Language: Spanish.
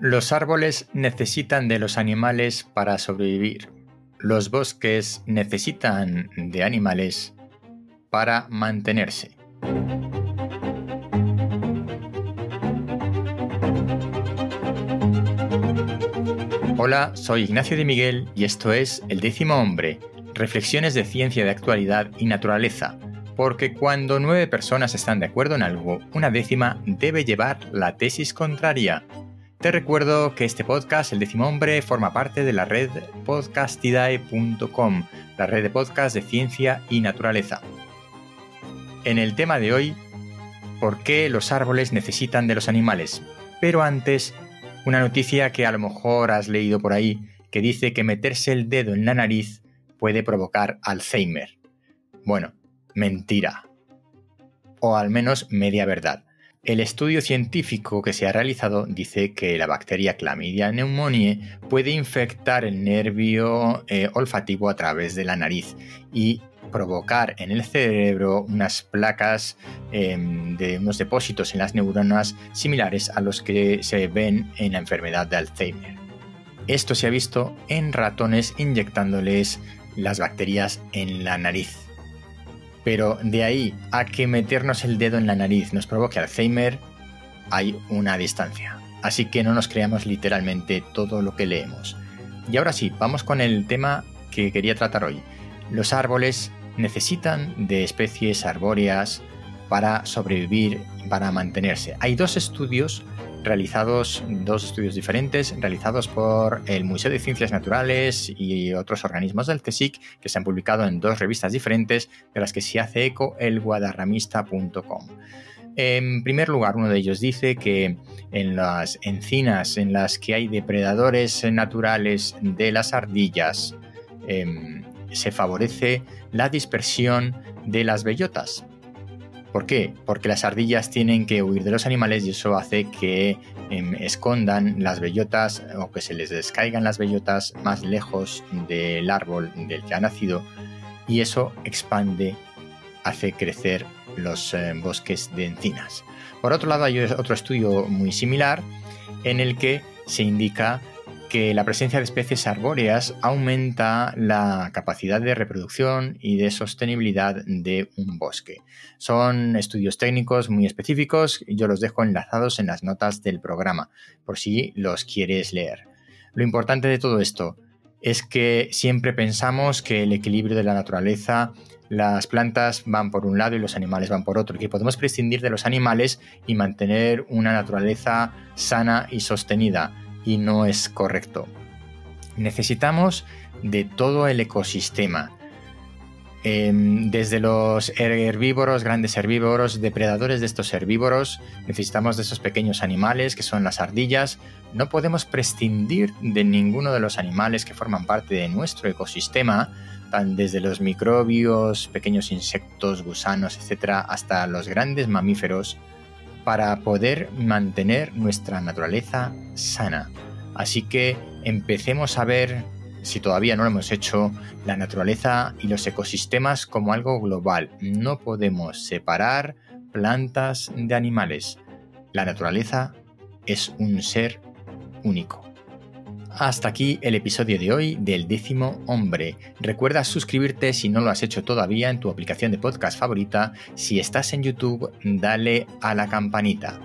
Los árboles necesitan de los animales para sobrevivir. Los bosques necesitan de animales para mantenerse. Hola, soy Ignacio de Miguel y esto es El décimo hombre, reflexiones de ciencia de actualidad y naturaleza, porque cuando nueve personas están de acuerdo en algo, una décima debe llevar la tesis contraria. Te recuerdo que este podcast, El décimo forma parte de la red podcastidae.com, la red de podcast de ciencia y naturaleza. En el tema de hoy, ¿por qué los árboles necesitan de los animales? Pero antes, una noticia que a lo mejor has leído por ahí, que dice que meterse el dedo en la nariz puede provocar Alzheimer. Bueno, mentira. O al menos media verdad. El estudio científico que se ha realizado dice que la bacteria Chlamydia pneumoniae puede infectar el nervio eh, olfativo a través de la nariz y provocar en el cerebro unas placas em, de unos depósitos en las neuronas similares a los que se ven en la enfermedad de Alzheimer. Esto se ha visto en ratones inyectándoles las bacterias en la nariz. Pero de ahí a que meternos el dedo en la nariz nos provoque Alzheimer, hay una distancia. Así que no nos creamos literalmente todo lo que leemos. Y ahora sí, vamos con el tema que quería tratar hoy. Los árboles necesitan de especies arbóreas para sobrevivir, para mantenerse. Hay dos estudios realizados, dos estudios diferentes, realizados por el Museo de Ciencias Naturales y otros organismos del CSIC, que se han publicado en dos revistas diferentes, de las que se hace eco el guadarramista.com. En primer lugar, uno de ellos dice que en las encinas en las que hay depredadores naturales de las ardillas, em, se favorece la dispersión de las bellotas. ¿Por qué? Porque las ardillas tienen que huir de los animales y eso hace que em, escondan las bellotas o que se les descaigan las bellotas más lejos del árbol del que ha nacido y eso expande, hace crecer los eh, bosques de encinas. Por otro lado, hay otro estudio muy similar en el que se indica que la presencia de especies arbóreas aumenta la capacidad de reproducción y de sostenibilidad de un bosque. Son estudios técnicos muy específicos yo los dejo enlazados en las notas del programa, por si los quieres leer. Lo importante de todo esto es que siempre pensamos que el equilibrio de la naturaleza las plantas van por un lado y los animales van por otro, que podemos prescindir de los animales y mantener una naturaleza sana y sostenida y no es correcto. Necesitamos de todo el ecosistema. Em, desde los herbívoros, grandes herbívoros, depredadores de estos herbívoros, necesitamos de esos pequeños animales que son las ardillas. No podemos prescindir de ninguno de los animales que forman parte de nuestro ecosistema, desde los microbios, pequeños insectos, gusanos, etc., hasta los grandes mamíferos para poder mantener nuestra naturaleza sana. Así que empecemos a ver, si todavía no lo hemos hecho, la naturaleza y los ecosistemas como algo global. No podemos separar plantas de animales. La naturaleza es un ser único. Hasta aquí el episodio de hoy del décimo hombre. Recuerda suscribirte si no lo has hecho todavía en tu aplicación de podcast favorita. Si estás en YouTube, dale a la campanita.